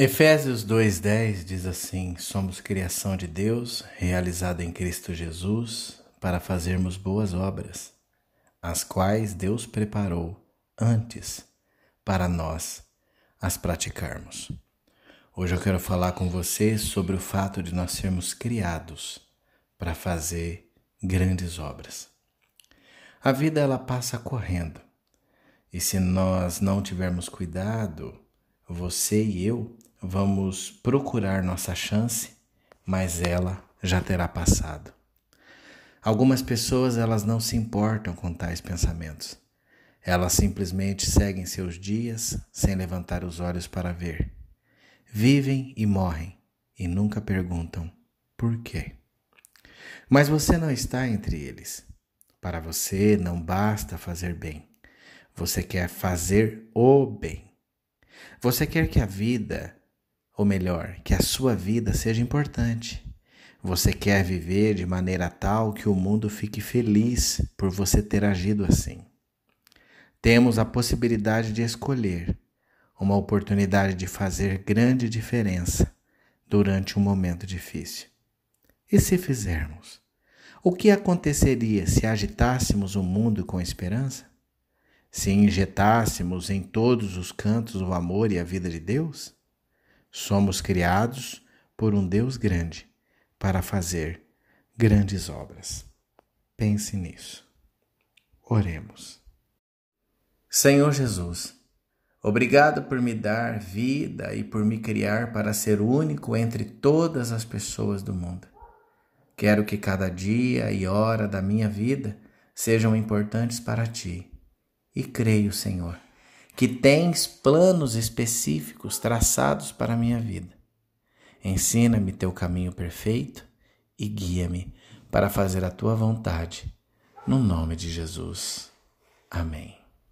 Efésios 2:10 diz assim: Somos criação de Deus, realizada em Cristo Jesus, para fazermos boas obras, as quais Deus preparou antes para nós as praticarmos. Hoje eu quero falar com você sobre o fato de nós sermos criados para fazer grandes obras. A vida ela passa correndo. E se nós não tivermos cuidado, você e eu vamos procurar nossa chance, mas ela já terá passado. Algumas pessoas elas não se importam com tais pensamentos. Elas simplesmente seguem seus dias sem levantar os olhos para ver. Vivem e morrem e nunca perguntam por quê. Mas você não está entre eles. Para você não basta fazer bem. Você quer fazer o bem. Você quer que a vida ou melhor, que a sua vida seja importante. Você quer viver de maneira tal que o mundo fique feliz por você ter agido assim. Temos a possibilidade de escolher uma oportunidade de fazer grande diferença durante um momento difícil. E se fizermos? O que aconteceria se agitássemos o mundo com esperança? Se injetássemos em todos os cantos o amor e a vida de Deus? Somos criados por um Deus grande para fazer grandes obras. Pense nisso. Oremos. Senhor Jesus, obrigado por me dar vida e por me criar para ser único entre todas as pessoas do mundo. Quero que cada dia e hora da minha vida sejam importantes para ti. E creio, Senhor, que tens planos específicos traçados para a minha vida. Ensina-me teu caminho perfeito e guia-me para fazer a tua vontade. No nome de Jesus. Amém.